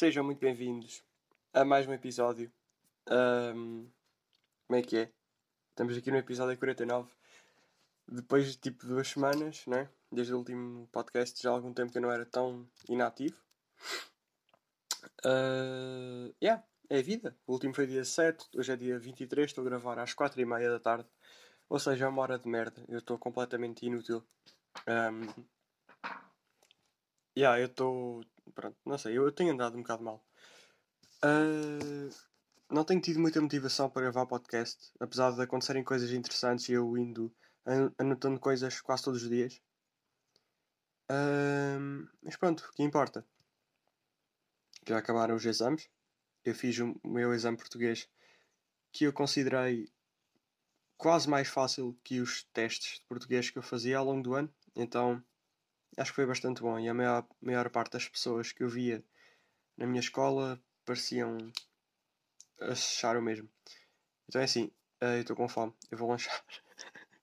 Sejam muito bem-vindos a mais um episódio. Ahm, como é que é? Estamos aqui no episódio 49. Depois de tipo duas semanas, né? Desde o último podcast, já há algum tempo que eu não era tão inativo. Uh, yeah, é a vida. O último foi dia 7, hoje é dia 23, estou a gravar às 4h30 da tarde. Ou seja, é uma hora de merda. Eu estou completamente inútil. Um, yeah, eu estou. Pronto, não sei, eu, eu tenho andado um bocado mal. Uh, não tenho tido muita motivação para gravar podcast, apesar de acontecerem coisas interessantes e eu indo anotando coisas quase todos os dias. Uh, mas pronto, o que importa? Já acabaram os exames. Eu fiz o meu exame português que eu considerei quase mais fácil que os testes de português que eu fazia ao longo do ano. Então acho que foi bastante bom. E a maior, maior parte das pessoas que eu via na minha escola pareciam achar o mesmo. Então é assim, eh, eu estou com fome, eu vou lanchar.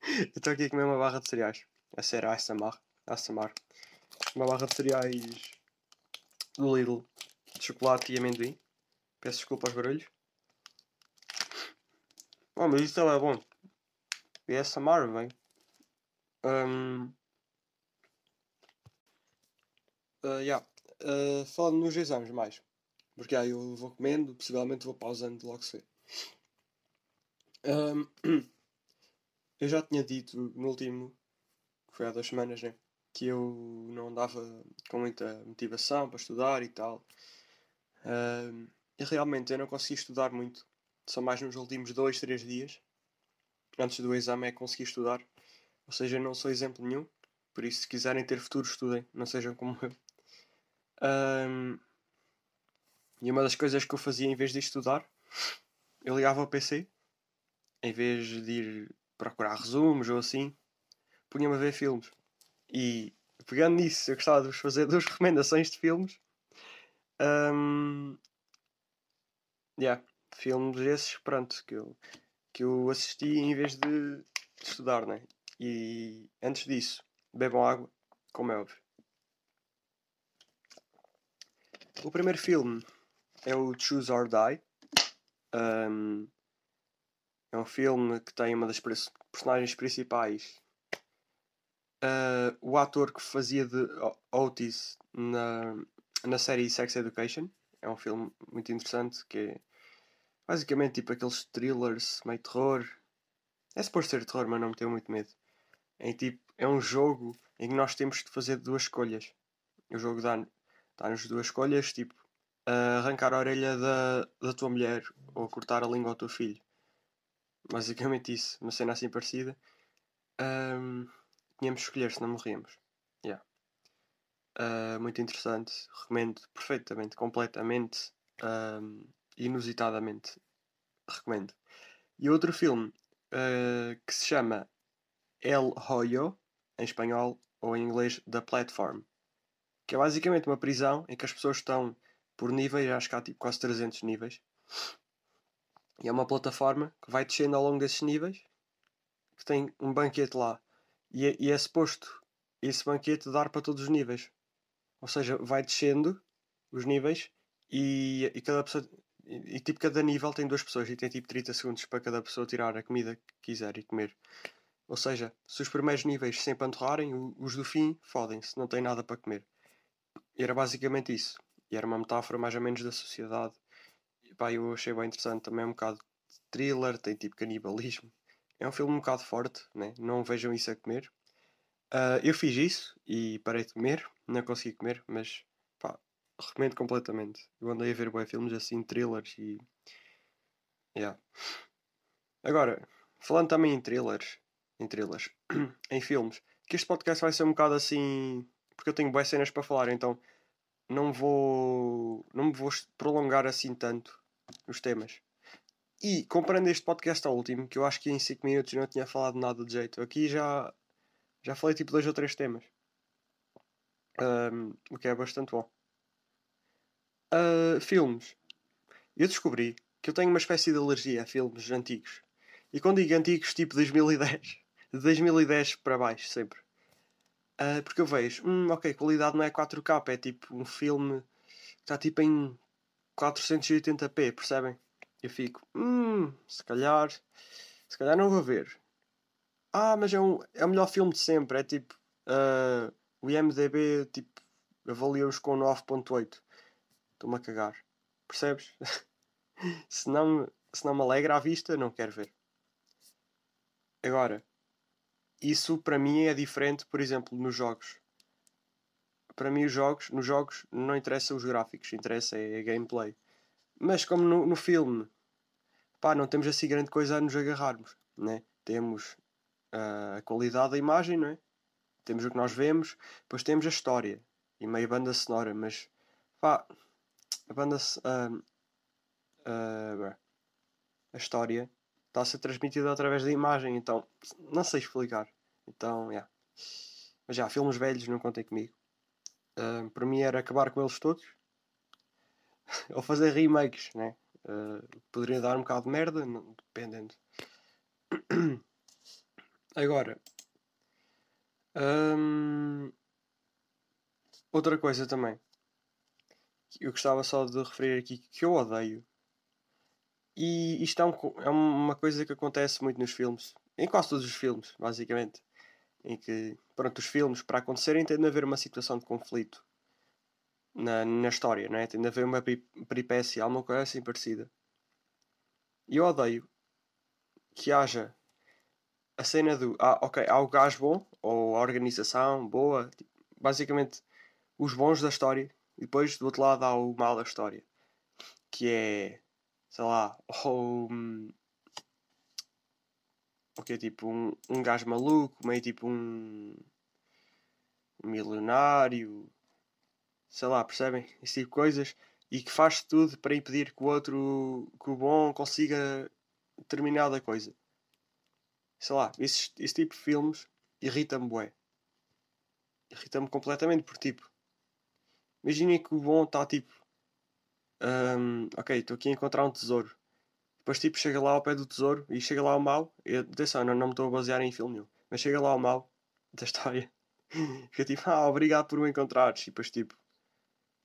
estou aqui a comer uma barra de cereais. A ser ASMR. ASMR. Uma barra de cereais do Lidl de chocolate e amendoim. Peço desculpa aos barulhos. Oh, mas isso é bom. E mar, vem. Um, uh, yeah. uh, falando nos exames mais. Porque aí eu vou comendo, possivelmente vou pausando logo cedo. Um, eu já tinha dito no último, que foi há duas semanas, né? Que eu não andava com muita motivação para estudar e tal. E realmente eu não consegui estudar muito. Só mais nos últimos dois, três dias antes do exame é conseguir estudar. Ou seja, não sou exemplo nenhum. Por isso, se quiserem ter futuro, estudem. Não sejam como eu. Um, e uma das coisas que eu fazia em vez de estudar, eu ligava ao PC. Em vez de ir procurar resumos ou assim, punha-me a ver filmes. E pegando nisso, eu gostava de vos fazer duas recomendações de filmes. Um, yeah, filmes esses, pronto, que eu que eu assisti em vez de estudar, né? E antes disso, bebam água, como é óbvio. O primeiro filme é o Choose or Die. Um, é um filme que tem uma das personagens principais. Uh, o ator que fazia de Otis na, na série Sex Education. É um filme muito interessante que é Basicamente, tipo aqueles thrillers meio terror. É suposto ser terror, mas não me tenho muito medo. É, tipo, é um jogo em que nós temos de fazer duas escolhas. O jogo dá-nos dá duas escolhas, tipo arrancar a orelha da, da tua mulher ou cortar a língua ao teu filho. Basicamente isso, uma cena assim parecida. Um, tínhamos de escolher se não morríamos. Yeah. Uh, muito interessante, recomendo perfeitamente, completamente. Um, inusitadamente. Recomendo. E outro filme uh, que se chama El Hoyo, em espanhol, ou em inglês The Platform, que é basicamente uma prisão em que as pessoas estão por níveis, acho que há tipo quase 300 níveis, e é uma plataforma que vai descendo ao longo desses níveis, que tem um banquete lá, e é, e é suposto esse banquete dar para todos os níveis. Ou seja, vai descendo os níveis e, e cada pessoa e, tipo, cada nível tem duas pessoas e tem tipo 30 segundos para cada pessoa tirar a comida que quiser e comer. Ou seja, se os primeiros níveis se empanturrarem, os do fim fodem-se, não têm nada para comer. E era basicamente isso. E era uma metáfora mais ou menos da sociedade. E pá, eu achei bem interessante. Também é um bocado de thriller, tem tipo canibalismo. É um filme um bocado forte, né? não vejam isso a comer. Uh, eu fiz isso e parei de comer, não consegui comer, mas recomendo completamente. Eu andei a ver bem filmes assim, thrillers e. Yeah. Agora, falando também em thrillers, em thrillers, em filmes, que este podcast vai ser um bocado assim. Porque eu tenho boas cenas para falar, então não vou. não me vou prolongar assim tanto os temas. E comparando este podcast ao último, que eu acho que em 5 minutos não tinha falado nada de jeito, aqui já. já falei tipo dois ou três temas. Um, o que é bastante bom. Uh, filmes. Eu descobri que eu tenho uma espécie de alergia a filmes antigos. E quando digo antigos, tipo 2010. De 2010 para baixo, sempre. Uh, porque eu vejo, hum, ok, qualidade não é 4K, é tipo um filme que está tipo em 480p, percebem? Eu fico, hum, se calhar, se calhar não vou ver. Ah, mas é, um, é o melhor filme de sempre. É tipo, uh, o IMDB tipo, avalia-os com 9.8. Estou-me a cagar. Percebes? se, não, se não me alegra à vista, não quero ver. Agora, isso para mim é diferente, por exemplo, nos jogos. Para mim, os jogos, nos jogos não interessa os gráficos, interessa é a gameplay. Mas como no, no filme, pá, não temos assim grande coisa a nos agarrarmos, né? Temos uh, a qualidade da imagem, não é? Temos o que nós vemos, depois temos a história e meio banda sonora, mas pá, a banda uh, uh, a história está a ser transmitida através da imagem, então não sei explicar. Então, yeah. Mas já, filmes velhos não contem comigo. Uh, para mim era acabar com eles todos ou fazer remakes, né? Uh, poderia dar um bocado de merda, dependendo. Agora, hum, outra coisa também eu gostava só de referir aqui que eu odeio. E isto é, um, é uma coisa que acontece muito nos filmes, em quase todos os filmes, basicamente. Em que, pronto, os filmes, para acontecerem, tem de haver uma situação de conflito na, na história, não é? Tem de haver uma peripécia, alguma coisa assim parecida. E eu odeio que haja a cena do ah, ok, há o gajo bom, ou a organização boa, tipo, basicamente os bons da história, e depois do outro lado há o mal da história, que é sei lá, ou o que é tipo um, um gajo maluco, meio tipo um, um milionário, sei lá, percebem? Esse tipo de coisas e que faz tudo para impedir que o outro, que o bom consiga determinada coisa sei lá, esse, esse tipo de filmes irrita-me bué. Irrita-me completamente, porque tipo, imaginem que o bom está tipo, um, ok, estou aqui a encontrar um tesouro. Depois tipo, chega lá ao pé do tesouro e chega lá o mau. E, atenção, não, não me estou a basear em filme nenhum. Mas chega lá o mau da história. Fica tipo, ah, obrigado por o encontrares. E depois tipo,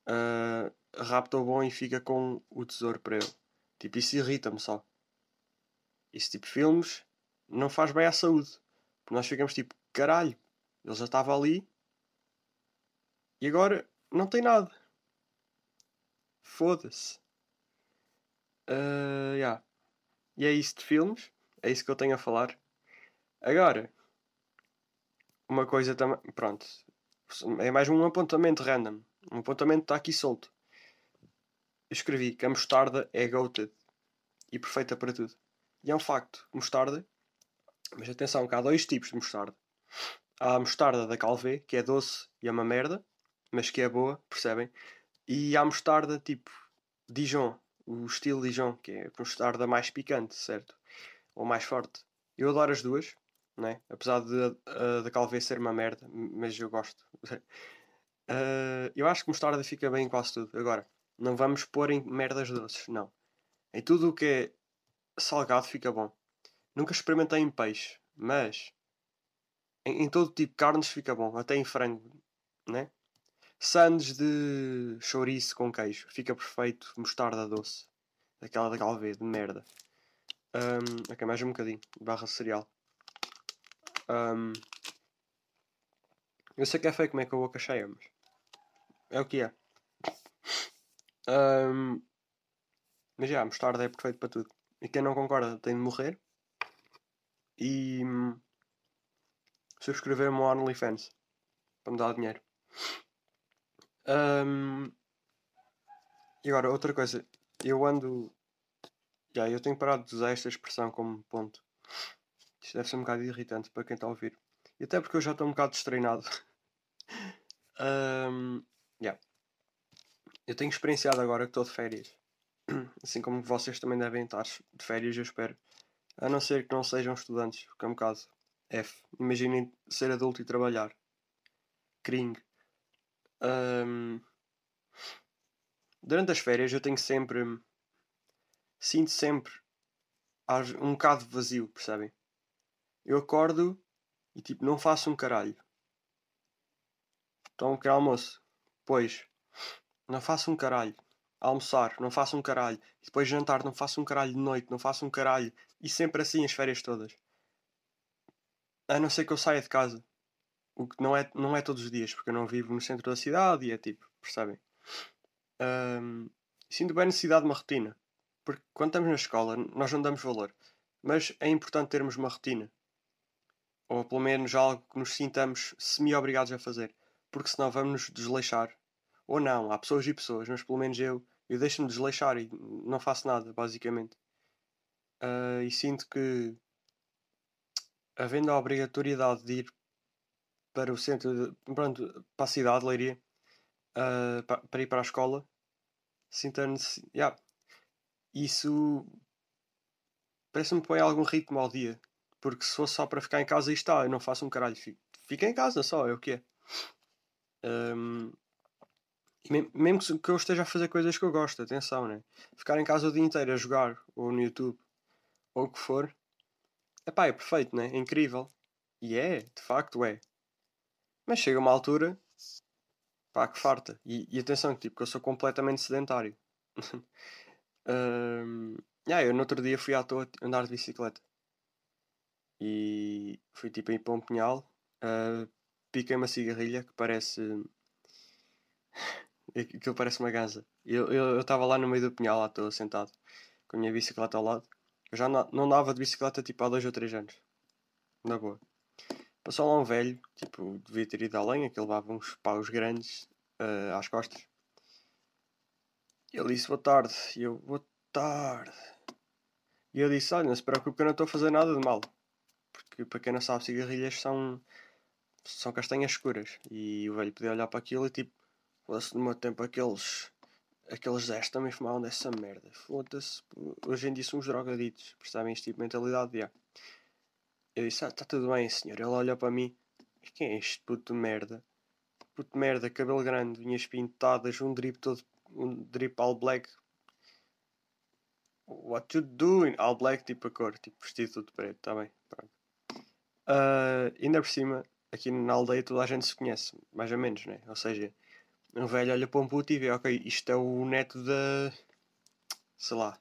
uh, rapta o bom e fica com o tesouro para ele. Tipo, isso irrita-me só. Esse tipo de filmes não faz bem à saúde. Nós ficamos tipo, caralho, ele já estava ali e agora não tem nada. Foda-se. Uh, yeah. E é isso de filmes. É isso que eu tenho a falar. Agora, uma coisa também. Pronto. É mais um apontamento random. Um apontamento está aqui solto. Eu escrevi que a mostarda é goated e perfeita para tudo. E é um facto. Mostarda mas atenção, que há dois tipos de mostarda. Há a mostarda da Calvé, que é doce e é uma merda, mas que é boa, percebem? E há mostarda tipo Dijon, o estilo Dijon, que é a mostarda mais picante, certo? Ou mais forte. Eu adoro as duas, né? apesar de da Calvé ser uma merda, mas eu gosto. uh, eu acho que mostarda fica bem em quase tudo. Agora, não vamos pôr em merdas doces, não. Em tudo o que é salgado fica bom. Nunca experimentei em peixe, mas em, em todo tipo de carnes fica bom, até em frango, né? Sandes de chouriço com queijo, fica perfeito. Mostarda doce, daquela da Galvez, de merda. Um, ok, mais um bocadinho, barra cereal. Um, eu sei que é feio como é que a boca cheia, mas é o que é. Um, mas já, mostarda é perfeito para tudo. E quem não concorda tem de morrer e hum, subscrever-me ao OnlyFans para me dar dinheiro. Um, e agora, outra coisa, eu ando. Já, eu tenho parado de usar esta expressão como ponto. Isto deve ser um bocado irritante para quem está a ouvir. E até porque eu já estou um bocado destreinado. um, yeah. Eu tenho experienciado agora que estou de férias. Assim como vocês também devem estar de férias, eu espero. A não ser que não sejam estudantes, porque é um bocado F. Imaginem ser adulto e trabalhar. Cring. Um, durante as férias eu tenho sempre. Sinto sempre um bocado vazio, percebem? Eu acordo e tipo não faço um caralho. Então, que almoço? Pois, não faço um caralho. almoçar, não faço um caralho. E depois jantar, não faço um caralho de noite, não faço um caralho. E sempre assim as férias todas. A não ser que eu saia de casa. O que não é, não é todos os dias, porque eu não vivo no centro da cidade e é tipo, percebem? Um, sinto bem a necessidade de uma rotina. Porque quando estamos na escola, nós não damos valor. Mas é importante termos uma rotina. Ou pelo menos algo que nos sintamos semi-obrigados a fazer. Porque senão vamos nos desleixar. Ou não, há pessoas e pessoas, mas pelo menos eu, eu deixo-me desleixar e não faço nada, basicamente. Uh, e sinto que, havendo a obrigatoriedade de ir para o centro, de, pronto, para a cidade, Leiria, uh, para, para, ir para a escola, necessidade. Yeah. Isso parece-me põe algum ritmo ao dia. Porque se fosse só para ficar em casa e está, eu não faço um caralho. Fica em casa só, é o que é. Um, mesmo que eu esteja a fazer coisas que eu gosto, atenção, né? Ficar em casa o dia inteiro a jogar, ou no YouTube, ou o que for, epá, é perfeito, né? É incrível. E é, de facto é. Mas chega uma altura, pá, que farta. E, e atenção, tipo, que eu sou completamente sedentário. um, yeah, eu no outro dia fui à toa andar de bicicleta. E fui tipo ir para um pinhal, uh, piquei uma cigarrilha que parece. Aquilo parece uma ganza. Eu estava lá no meio do pinhal, lá estou sentado, com a minha bicicleta ao lado. Eu já não, não dava de bicicleta tipo há dois ou três anos. Na boa. Passou lá um velho, tipo, devia ter ido além, que levava uns paus grandes uh, às costas. Ele disse boa tarde. E eu, boa tarde. E eu disse, olha, não se preocupe que eu não estou a fazer nada de mal. Porque para quem não sabe, cigarrilhas são, são castanhas escuras. E o velho podia olhar para aquilo e tipo, fosse no meu tempo aqueles aqueles 10 também fumavam dessa merda. Foda-se. Hoje em dia somos drogaditos. Percebem este tipo de mentalidade? Yeah. Eu disse, ah, está tudo bem, senhor. Ele olhou para mim. Quem é este puto de merda? Puto de merda, cabelo grande, unhas pintadas, um drip todo. Um drip all black. What you doing? All black, tipo a cor, tipo vestido tudo preto, está bem. Pronto. Uh, ainda por cima, aqui na aldeia toda a gente se conhece, mais ou menos, né? Ou seja, um velho olha para um puto e vê, ok, isto é o neto da. sei lá,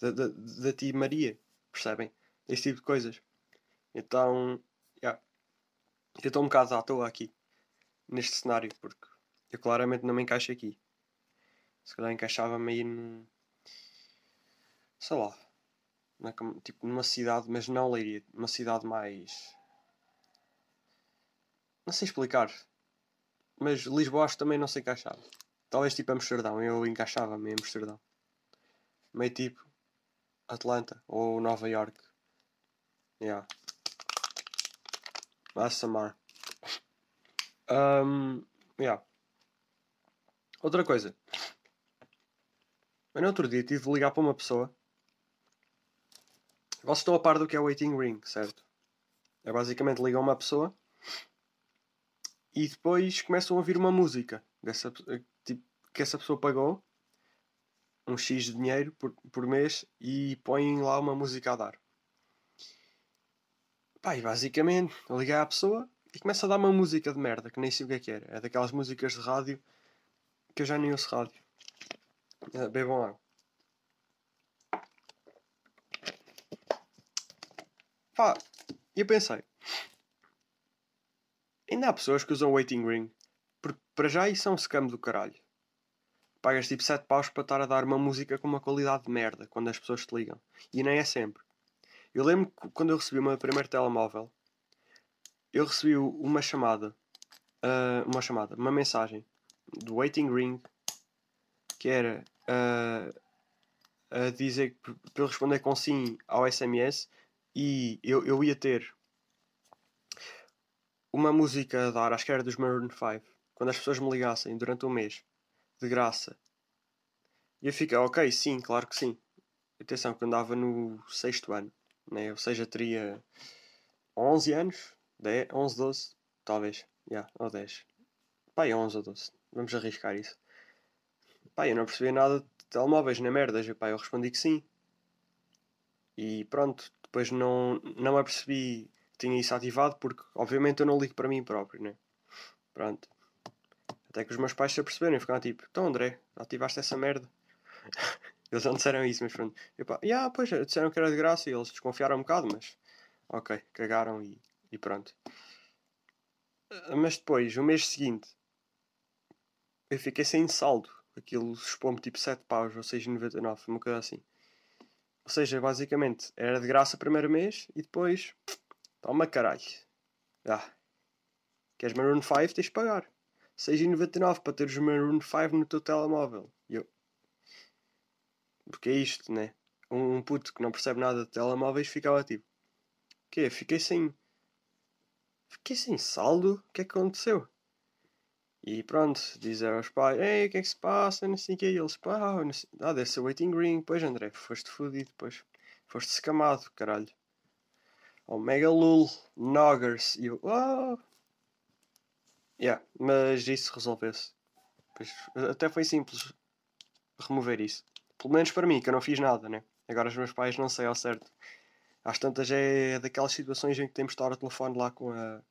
da, da, da tia Maria, percebem? Esse tipo de coisas. Então, yeah. eu estou um bocado à toa aqui, neste cenário, porque eu claramente não me encaixo aqui. Se calhar encaixava-me aí num. sei lá, na, tipo numa cidade, mas não Leiria, numa cidade mais. não sei explicar. Mas Lisboa acho também não se encaixava. Talvez tipo Amsterdão, eu encaixava-me em Amsterdão. Meio tipo Atlanta ou Nova York. Yeah. Massamar. Um, yeah. Outra coisa. Eu no outro dia tive de ligar para uma pessoa. Vocês estão a par do que é o waiting ring, certo? É basicamente ligar uma pessoa e depois começam a ouvir uma música dessa, tipo, que essa pessoa pagou um X de dinheiro por, por mês e põem lá uma música a dar. Pá, e basicamente eu liguei à pessoa e começa a dar uma música de merda que nem sei o que é que era. É daquelas músicas de rádio que eu já nem ouço rádio. É, bebam água. Pá, e eu pensei, Ainda há pessoas que usam waiting ring. Porque para já isso é um scam do caralho. Pagas tipo 7 paus para estar a dar uma música com uma qualidade de merda quando as pessoas te ligam. E nem é sempre. Eu lembro que quando eu recebi o meu primeiro telemóvel, eu recebi uma chamada. Uh, uma chamada, uma mensagem do waiting ring que era uh, a dizer para eu responder com sim ao SMS e eu, eu ia ter uma música a dar, acho que era dos Maroon 5, quando as pessoas me ligassem durante um mês, de graça. E eu fiquei, ok, sim, claro que sim. Atenção, que andava no sexto ano, né? ou seja, teria 11 anos, 10, 11, 12, talvez, yeah, ou 10. Pai, 11 ou 12, vamos arriscar isso. Pai, eu não percebi nada de telemóveis na merda, pai, eu respondi que sim. E pronto, depois não, não apercebi tinha isso ativado porque, obviamente, eu não ligo para mim próprio, né? Pronto. Até que os meus pais se aperceberam e ficaram tipo: Então, André, ativaste essa merda? Eles não disseram isso, mas pronto. E pá, yeah, pois, disseram que era de graça e eles desconfiaram um bocado, mas. Ok, cagaram e, e pronto. Ah, Mas depois, o mês seguinte, eu fiquei sem saldo. Aquilo expôs-me tipo 7 paus ou 6,99, uma coisa assim. Ou seja, basicamente, era de graça o primeiro mês e depois. Toma caralho. Ah. Queres Maroon 5? Tens de pagar. 6,99 para teres o Maroon 5 no teu telemóvel. Porque é isto, né? Um puto que não percebe nada de telemóveis ficava tipo. Quê? Fiquei sem. Fiquei sem saldo? O que é que aconteceu? E pronto, dizer aos pais: Ei, o que é que se passa? Não sei o que. E eles: Pá, ah, deve ser waiting green. Pois, André, foste fodido. Pois, foste escamado, caralho. Omega Lul, Noggers. E eu: Oh! Yeah, mas isso resolveu-se. Até foi simples remover isso. Pelo menos para mim, que eu não fiz nada, né? Agora os meus pais não sei ao certo. Às tantas é daquelas situações em que temos de estar ao telefone lá com a.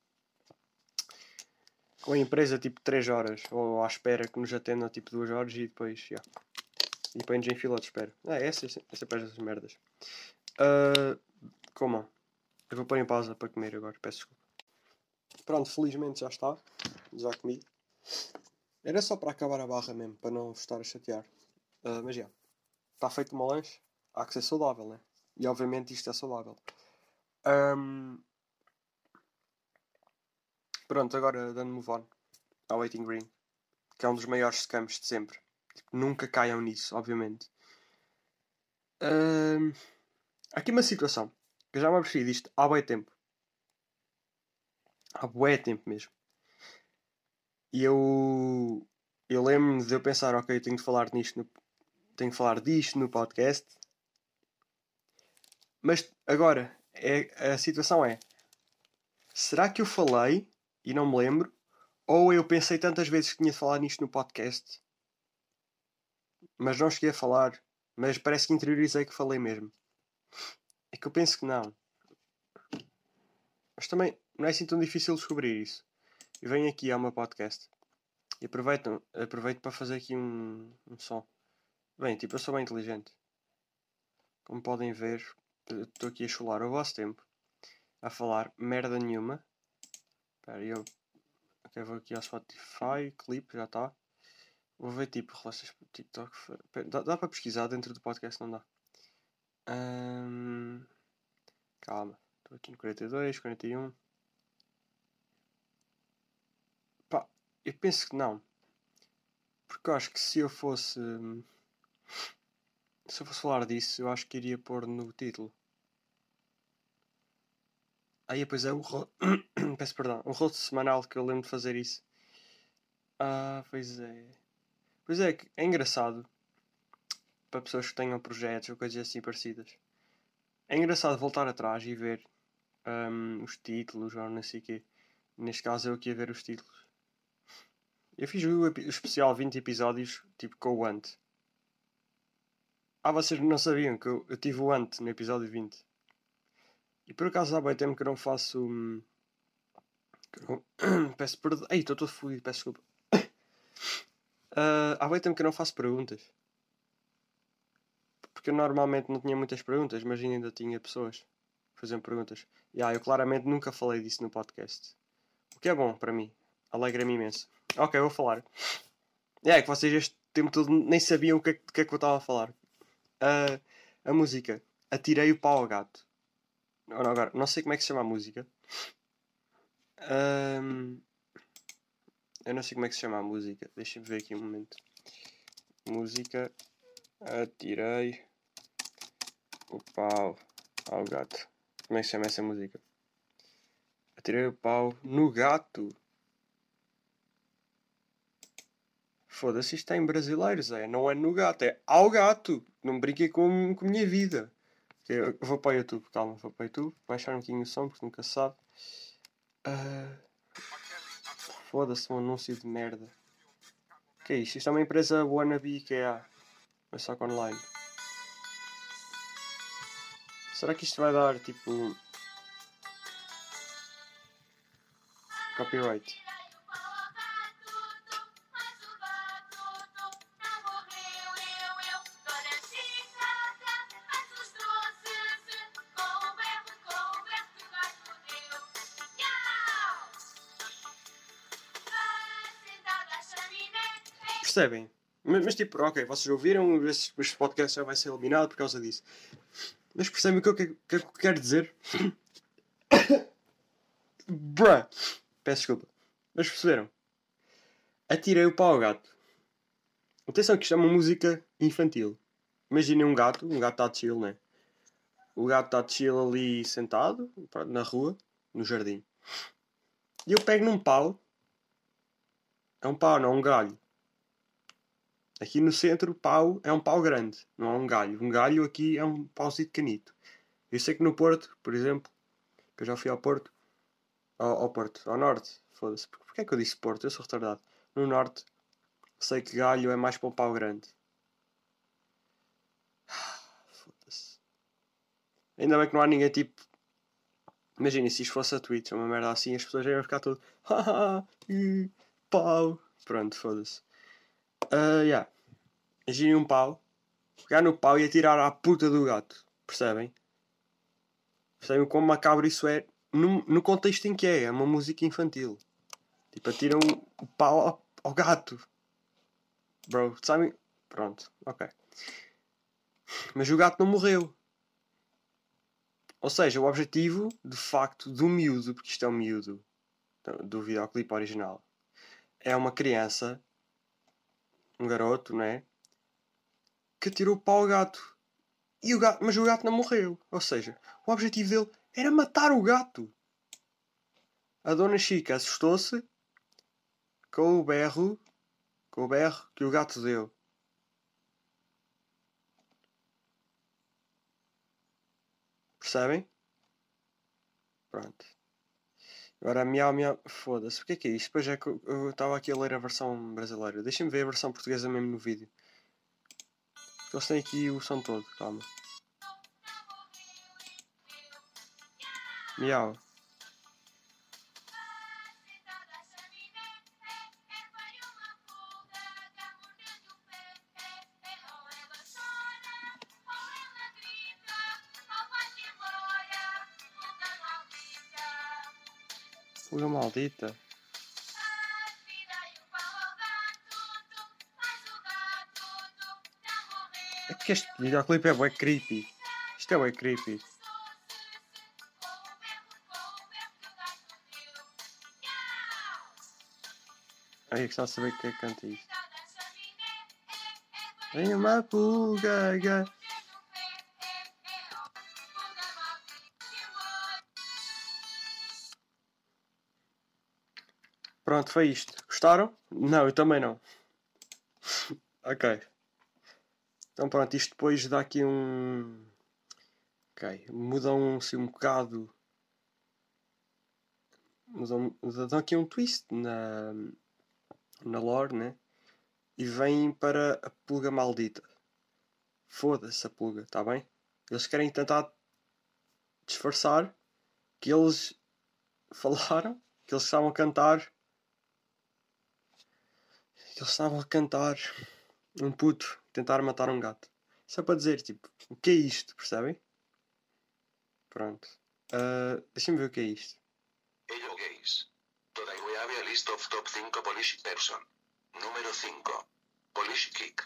com a empresa tipo 3 horas. Ou à espera que nos atendam tipo 2 horas e depois. Yeah. E põe-nos em fila de espera. É, essa, essa, essa essas merdas. Uh, como? Eu vou pôr em pausa para comer agora, peço desculpa. Pronto, felizmente já está. Já comi. Era só para acabar a barra mesmo, para não vos estar a chatear. Ah, mas já. Está feito uma lanche. Há que ser saudável, né? E obviamente isto é saudável. Ahm, Pronto, agora dando move on ao Waiting Green, que é um dos maiores scams de sempre. Tipo, nunca caiam nisso, obviamente. Há aqui uma situação que eu já me apercebi disto há bué tempo. Há bué tempo mesmo. E eu. Eu lembro-me de eu pensar, ok, eu tenho de falar nisto no, tenho de falar disto no podcast. Mas agora, é, a situação é: será que eu falei e não me lembro? Ou eu pensei tantas vezes que tinha de falar nisto no podcast, mas não cheguei a falar, mas parece que interiorizei que falei mesmo. É que eu penso que não. Mas também não é assim tão difícil descobrir isso. Eu venho aqui ao meu podcast e aproveito, aproveito para fazer aqui um, um som. Bem, tipo, eu sou bem inteligente. Como podem ver, estou aqui a chular o vosso tempo a falar merda nenhuma. Espera eu ok, vou aqui ao Spotify, clipe, já está. Vou ver tipo relações TikTok. Pera, Dá, dá para pesquisar dentro do podcast, não dá? Ahm, calma, estou aqui no 42, 41. Pá, eu penso que não. Porque eu acho que se eu fosse. Se eu fosse falar disso, eu acho que iria pôr no título. Aí, pois é, o. Peço perdão. O rosto semanal que eu lembro de fazer isso. Ah, pois é. Pois é, é engraçado. Para pessoas que tenham projetos ou coisas assim parecidas. É engraçado voltar atrás e ver hum, os títulos ou não sei o quê. Neste caso eu aqui a ver os títulos. Eu fiz o especial 20 episódios, tipo com o Ant. Ah, vocês não sabiam que eu, eu tive o Ant no episódio 20. E por acaso há bem tempo que eu não faço. hum, eu peço perdão. Ei, estou todo fodido, peço desculpa. Ah, há bem tempo que eu não faço perguntas. Porque eu normalmente não tinha muitas perguntas, mas ainda tinha pessoas fazendo perguntas. E ah, eu claramente nunca falei disso no podcast. O que é bom para mim. Alegra-me imenso. Ok, vou falar. É que vocês este tempo todo nem sabiam o que é, que é que eu estava a falar. Ah, a música. Atirei o pau ao gato. Agora, não sei como é que se chama a música. Ahm, eu não sei como é que se chama a música. Deixa-me ver aqui um momento. Música. Atirei o pau ao gato. Como é que se chama essa música? Atirei o pau no gato. Foda-se, isto está em brasileiro, Zé. Não é no gato, é ao gato. Não brinquei com, com a minha vida. Eu vou para o YouTube, calma, vou para o YouTube. Baixar um bocadinho o som, porque nunca sabe. Ah, Foda-se, um anúncio de merda. O que é isto? Isto é uma empresa wannabe IKEA. Mas só que online. Será que isto vai dar tipo. Copyright? Percebem? Mas, mas, tipo, ok, vocês ouviram, este, este podcast já vai ser eliminado por causa disso. Mas percebem o que eu, que, que eu quero dizer? Bruh! Peço desculpa. Mas perceberam? Atirei o pau ao gato. Atenção que isto é uma música infantil. Imaginem um gato, um gato está chill, né? O gato está chill ali sentado, na rua, no jardim. E eu pego num pau. É um pau, não é um galho. Aqui no centro, o pau é um pau grande, não é um galho. Um galho aqui é um pauzinho canito. Eu sei que no Porto, por exemplo, que eu já fui ao Porto, ao, ao Porto, ao Norte, foda-se. Porquê é que eu disse Porto? Eu sou retardado. No Norte, sei que galho é mais para um pau grande. Foda-se. Ainda bem que não há ninguém tipo. Imagina se isto fosse a Twitch, uma merda assim, as pessoas iam ficar tudo. Pau. Pronto, foda-se. Uh, yeah. Imaginem um pau, pegar no pau e atirar à puta do gato. Percebem? Percebem quão macabro isso é no, no contexto em que é? É uma música infantil. Tipo, atiram o pau ao, ao gato. Bro, sabem? Pronto, ok. Mas o gato não morreu. Ou seja, o objetivo, de facto, do miúdo, porque isto é um miúdo do videoclipe original, é uma criança, um garoto, né? Que atirou o pau ao gato. E o gato. Mas o gato não morreu. Ou seja, o objetivo dele era matar o gato. A dona Chica assustou-se com o berro, com o berro que o gato deu. Percebem? Pronto. Agora, miau, miau. Foda-se, o que é que é isto? Pois é que eu estava aqui a ler a versão brasileira. Deixem-me ver a versão portuguesa mesmo no vídeo. Eles têm aqui o som todo, calma. Miau. Maldita. É que este videoclipe é bem creepy. Isto é bem creepy. Aí que está a saber que é que canta isto. Vem uma pulga, Pronto, foi isto. Gostaram? Não, eu também não. ok. Então pronto, isto depois dá aqui um. Ok. Mudam-se um bocado. Mudam, dão aqui um twist na, na lore, né? E vêm para a pulga maldita. Foda-se a pulga, tá bem? Eles querem tentar disfarçar que eles falaram, que eles estavam a cantar eles estavam a cantar um puto tentar matar um gato. Só para dizer, tipo, o que é isto, percebem? Pronto. Uh, Deixa-me ver o que é isto. Hello gays. Today we have a list of top 5 Polish person. Número 5. Polish kick.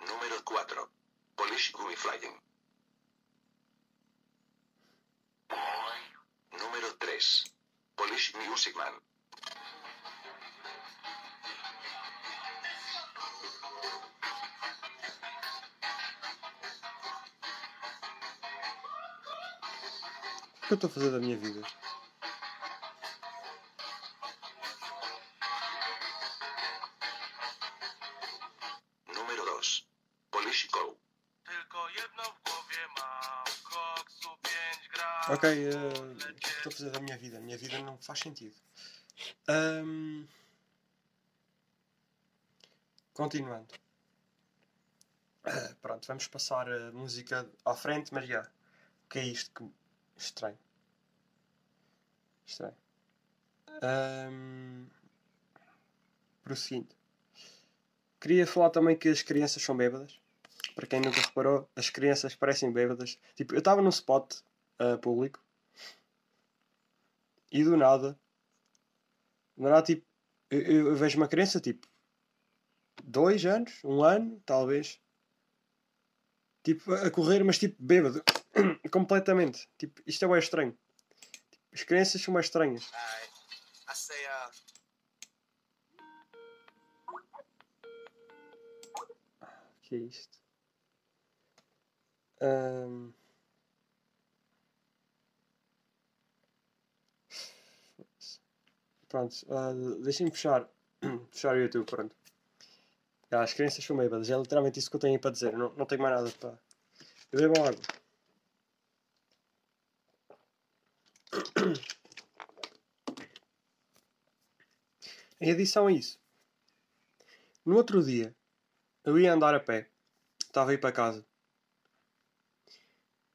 Número 4. Polish gummy flying. Número 3. Polish music man. Que eu estou a fazer da minha vida? Número 2. Politico. Ok, uh, o que estou a fazer da minha vida? A minha vida não faz sentido. Um... Continuando. Uh, pronto, vamos passar a música à frente, já. O que é isto que Estranho. Estranho. Um, prosseguindo. Queria falar também que as crianças são bêbadas. Para quem nunca reparou, as crianças parecem bêbadas. Tipo, eu estava num spot uh, público e do nada, do nada, tipo, eu- eu vejo uma criança tipo. Dois anos, um ano, talvez. Tipo, a correr, mas tipo, bêbado. Completamente. Tipo, isto é bem estranho. Tipo, as crianças são mais estranhas. Alright. I say, uh, O que é isto? Ahm. Pronto, ah, deixem-me fechar, fechar o YouTube, pronto. Ah, as crianças são bêbadas, é literalmente isso que eu tenho para dizer, não, não tenho mais nada para... Bebam água. Em adição a isso, no outro dia, eu ia andar a pé, estava a ir para casa.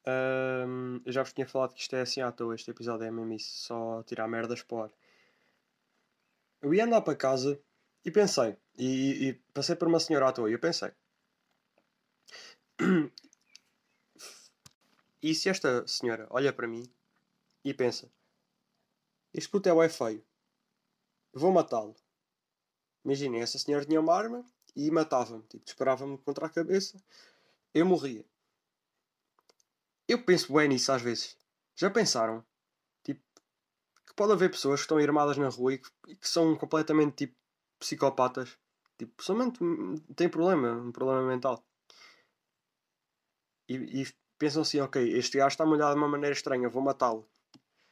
Ahm, eu já vos tinha falado que isto é assim à toa, este episódio é mesmo isso, só tirar merdas ar. Eu ia andar para casa e pensei, e, e passei por uma senhora à toa, e eu pensei. E se esta senhora olha para mim e pensa: Este puto é bué feio, vou matá-lo. Imaginem, essa senhora tinha uma arma e matava-me, tipo, disparava-me contra a cabeça, eu morria. Eu penso bem nisso às vezes. Já pensaram? Tipo, que pode haver pessoas que estão armadas na rua e que, e que são completamente tipo psicopatas. Tipo, somente têm problema, um problema mental. E, e pensam assim, ok, este gajo está molhado de uma maneira estranha, vou matá-lo.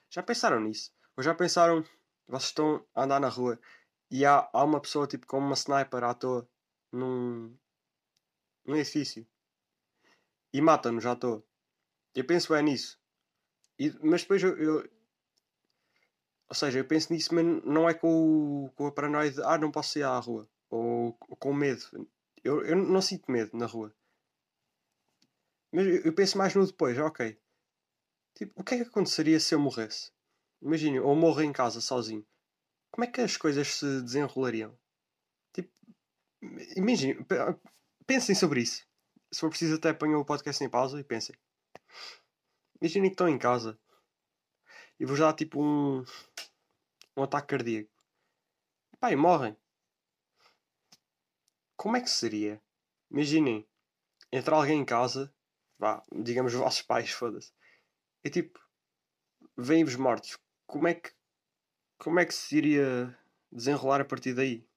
Já pensaram nisso? Ou já pensaram, vocês estão a andar na rua e há, há uma pessoa tipo com uma sniper à toa num, num edifício e mata-nos à toa. Eu penso é nisso. E, mas depois eu, eu- Ou seja, eu penso nisso, mas não é com, o- com a paranoia de ah, não posso sair à rua. Ou, ou com medo. Eu, eu não sinto medo na rua. Mas eu, penso mais no depois, ok. Tipo, o que é que aconteceria se eu morresse? Imagine, ou morro em casa sozinho. Como é que as coisas se desenrolariam? Tipo, imagine, pe- pensem sobre isso. Se for preciso, até ponham o podcast em pausa e pensem. Imaginem que estão em casa e vos dá tipo um, um ataque cardíaco. Pá, e morrem. Como é que seria? Imaginem, entra alguém em casa, vá, digamos os vossos pais, foda-se, e tipo, veem-vos mortos. Como é que como é que se iria desenrolar a partir daí?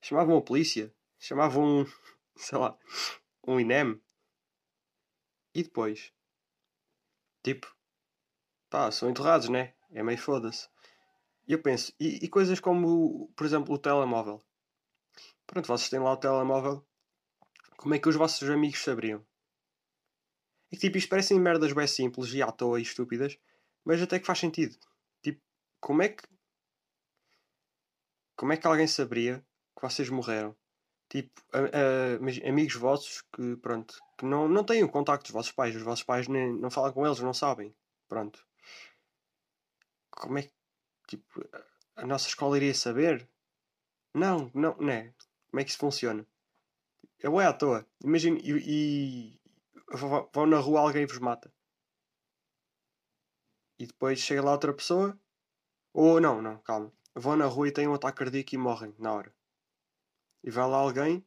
Chamavam a polícia? Chamavam, um, sei lá, um INEM? E depois? Tipo, pá, são enterrados, né? É meio foda-se. E eu penso, e, e coisas como, por exemplo, o telemóvel. Pronto, vocês têm lá o telemóvel. Como é que os vossos amigos saberiam? E tipo, isto parecem merdas bem simples e à toa e estúpidas, mas até que faz sentido. Tipo, como é que. Como é que alguém saberia que vocês morreram? Tipo, a- a- amigos vossos que, pronto, que não, não têm o contacto dos vossos pais, os vossos pais nem, não falam com eles, não sabem. Pronto. Como é que, tipo, a- nossa escola iria saber? Não, não, não é. Como é que isso funciona? É bué à toa. Imagina, e, e vão na rua alguém vos mata. E depois chega lá outra pessoa. Ou não, não, calma. Vão na rua e têm um ataque cardíaco e morrem na hora. E vai lá alguém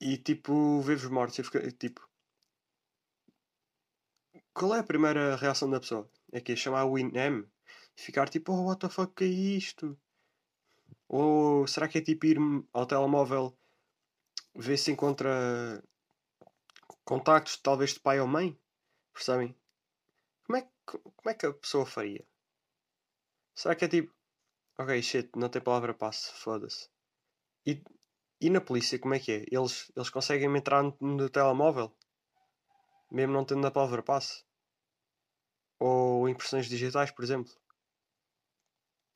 e tipo vê-vos mortos e fica tipo. Qual é a primeira reação da pessoa? É que chamar o INEM ficar tipo, oh what the fuck que é isto? Ou será que é tipo ir ao telemóvel ver se encontra contactos talvez de pai ou mãe? Percebem? Como é, que- como é que a pessoa faria? Será que é tipo, ok, shit, não tem palavra passe, foda-se. E, e na polícia, como é que é? Eles, eles conseguem entrar no, no telemóvel? Mesmo não tendo a palavra passe? Ou impressões digitais, por exemplo?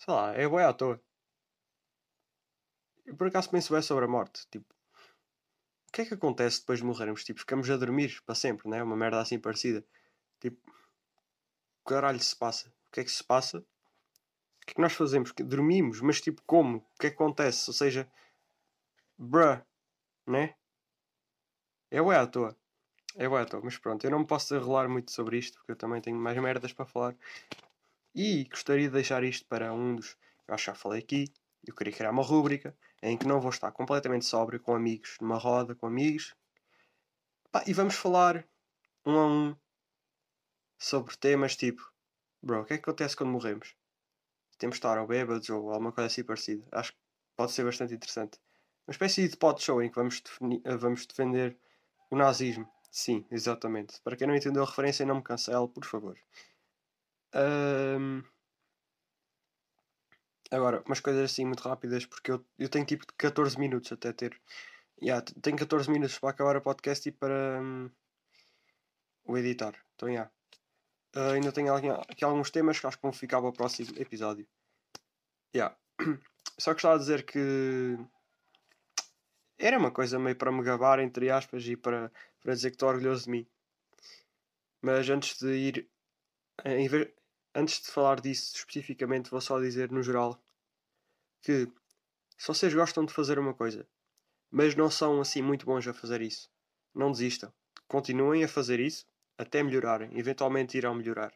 Sei lá, é boa à toa. Eu por acaso penso bem sobre a morte. Tipo, o que é que acontece depois de morrermos? Tipo, ficamos a dormir para sempre, né? Uma merda assim parecida. Tipo, o caralho se passa? O que é que se passa? O que é que nós fazemos? Que- Dormimos, mas tipo, como? O que é que acontece? Ou seja, bruh, né? É bué à toa. É bué à toa, mas pronto, eu não me posso enrolar muito sobre isto porque eu também tenho mais merdas para falar. E gostaria de deixar isto para um dos Eu acho que já falei aqui. Eu queria criar uma rúbrica em que não vou estar completamente sóbrio com amigos, numa roda com amigos. Pá, e vamos falar um a um sobre temas tipo: Bro, o que é que acontece quando morremos? Temos de estar ao bêbados ou alguma coisa assim parecida. Acho que pode ser bastante interessante. Uma espécie de pod show em que vamos, eh, vamos defender o nazismo. Sim, exatamente. Para quem não entendeu a referência, não me cancele, por favor. Ahm, Agora, umas coisas assim muito rápidas, porque eu, eu tenho tipo 14 minutos até ter. Yeah, tenho 14 minutos para acabar o podcast e para hum, o editar. Então, yeah. Ah, ainda tenho aqui alguns temas que acho que vão ficar para o próximo episódio. Yeah. Só gostava de dizer que era uma coisa meio para me gabar, entre aspas, e para, para dizer que estou orgulhoso de mim. Mas antes de ir. em vez- antes de falar disso especificamente, vou só dizer no geral que se vocês gostam de fazer uma coisa, mas não são assim muito bons a fazer isso, não desistam. Continuem a fazer isso até melhorarem. Eventualmente irão melhorar.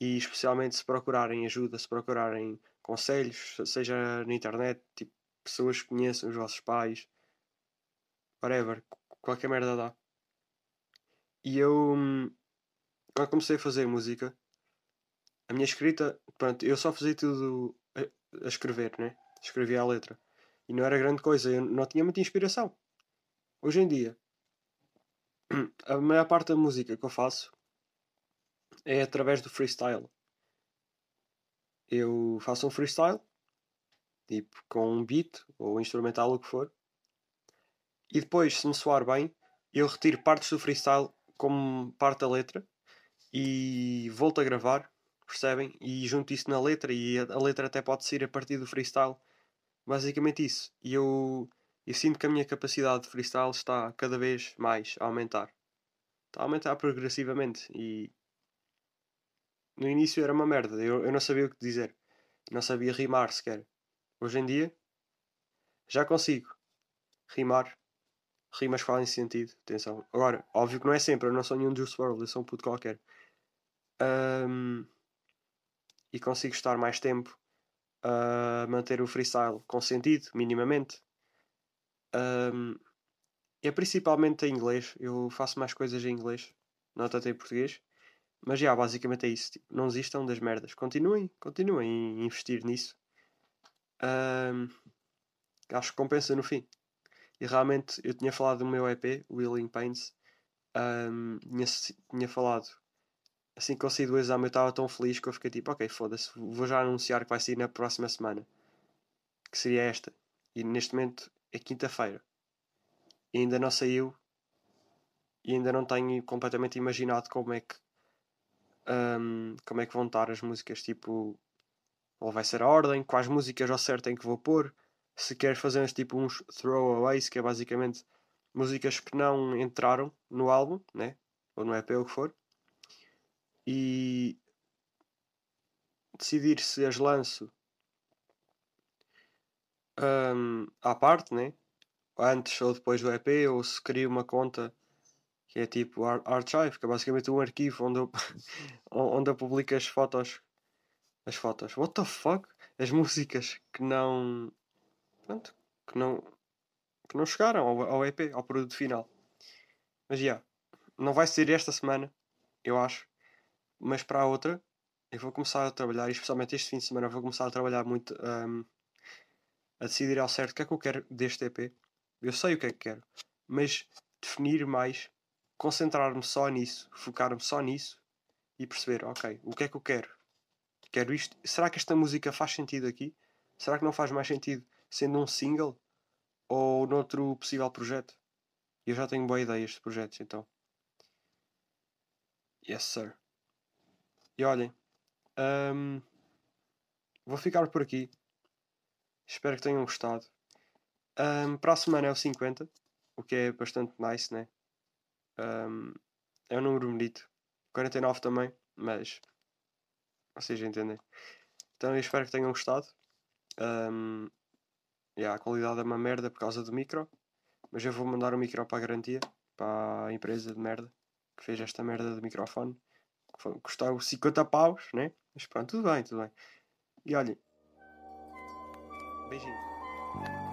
E especialmente se procurarem ajuda, se procurarem conselhos, seja na internet, tipo pessoas que conheçam, os vossos pais, whatever, qualquer merda dá. E eu, hum, quando comecei a fazer música, a minha escrita, pronto, eu só fazia tudo a, a escrever, né? Escrevia a letra. E não era grande coisa, eu não tinha muita inspiração. Hoje em dia, a maior parte da música que eu faço é através do freestyle. Eu faço um freestyle, tipo com um beat ou instrumental, o que for, e depois, se me soar bem, eu retiro partes do freestyle como parte da letra e volto a gravar, percebem? E junto isso na letra, e a, letra até pode ser a partir do freestyle. Basicamente isso. E eu, eu sinto que a minha capacidade de freestyle está cada vez mais a aumentar. Está a aumentar progressivamente e no início era uma merda, eu, eu não sabia o que dizer, não sabia rimar sequer. Hoje em dia já consigo rimar, rimas fazem sentido, atenção. Agora, óbvio que não é sempre, eu não sou nenhum Juice WRLD, eu sou um puto qualquer. Ahm, e consigo estar mais tempo a manter o freestyle com sentido, minimamente. Ahm, é principalmente em inglês, eu faço mais coisas em inglês, não tanto em português. Mas já, basicamente é isso. Tipo, não desistam das merdas. Continuem, continuem a investir nisso. Ahm, acho que compensa no fim. E realmente eu tinha falado do meu EP, Willing Pains. ahm, tinha, tinha falado assim que eu saí do exame eu estava tão feliz que eu fiquei tipo, ok, foda-se, vou já anunciar que vai sair na próxima semana. Que seria esta. E neste momento é quinta-feira. E ainda não saiu. E ainda não tenho completamente imaginado como é que um, como é que vão estar as músicas, tipo, ou vai ser a ordem, quais músicas ao certo em que vou pôr, se queres fazer uns, tipo uns throwaways, que é basicamente músicas que não entraram no álbum, né? ou no EP, ou o que for, e decidir se as lanço um, à parte, né? antes ou depois do EP, ou se crio uma conta que é tipo Ar- Archive, que é basicamente um arquivo onde eu, onde eu publico as fotos. As fotos. What the fuck? As músicas que não. Pronto. Que não. Que não chegaram ao, ao EP, ao produto final. Mas já. Yeah, não vai ser esta semana, eu acho. Mas para a outra, eu vou começar a trabalhar, e especialmente este fim de semana, vou começar a trabalhar muito um, a decidir ao certo o que é que eu quero deste EP. Eu sei o que é que quero, mas definir mais concentrar-me só nisso, focar-me só nisso e perceber, ok, o que é que eu quero? Quero isto. Será que esta música faz sentido aqui? Será que não faz mais sentido sendo um single ou noutro possível projeto? Eu já tenho boa ideia de projetos, então. Yes, sir. E olhem, hum, vou ficar por aqui. Espero que tenham gostado. Um, para a semana é o 50, o que é bastante nice, né? Um, é um número bonito. 49 também, mas vocês entendem. Então eu espero que tenham gostado. Um, yeah, a qualidade é uma merda por causa do micro. Mas eu vou mandar o micro para a garantia. Para a empresa de merda que fez esta merda de microfone custar 50 paus, né? Mas pronto, tudo bem, tudo bem. E olhem. Beijinho.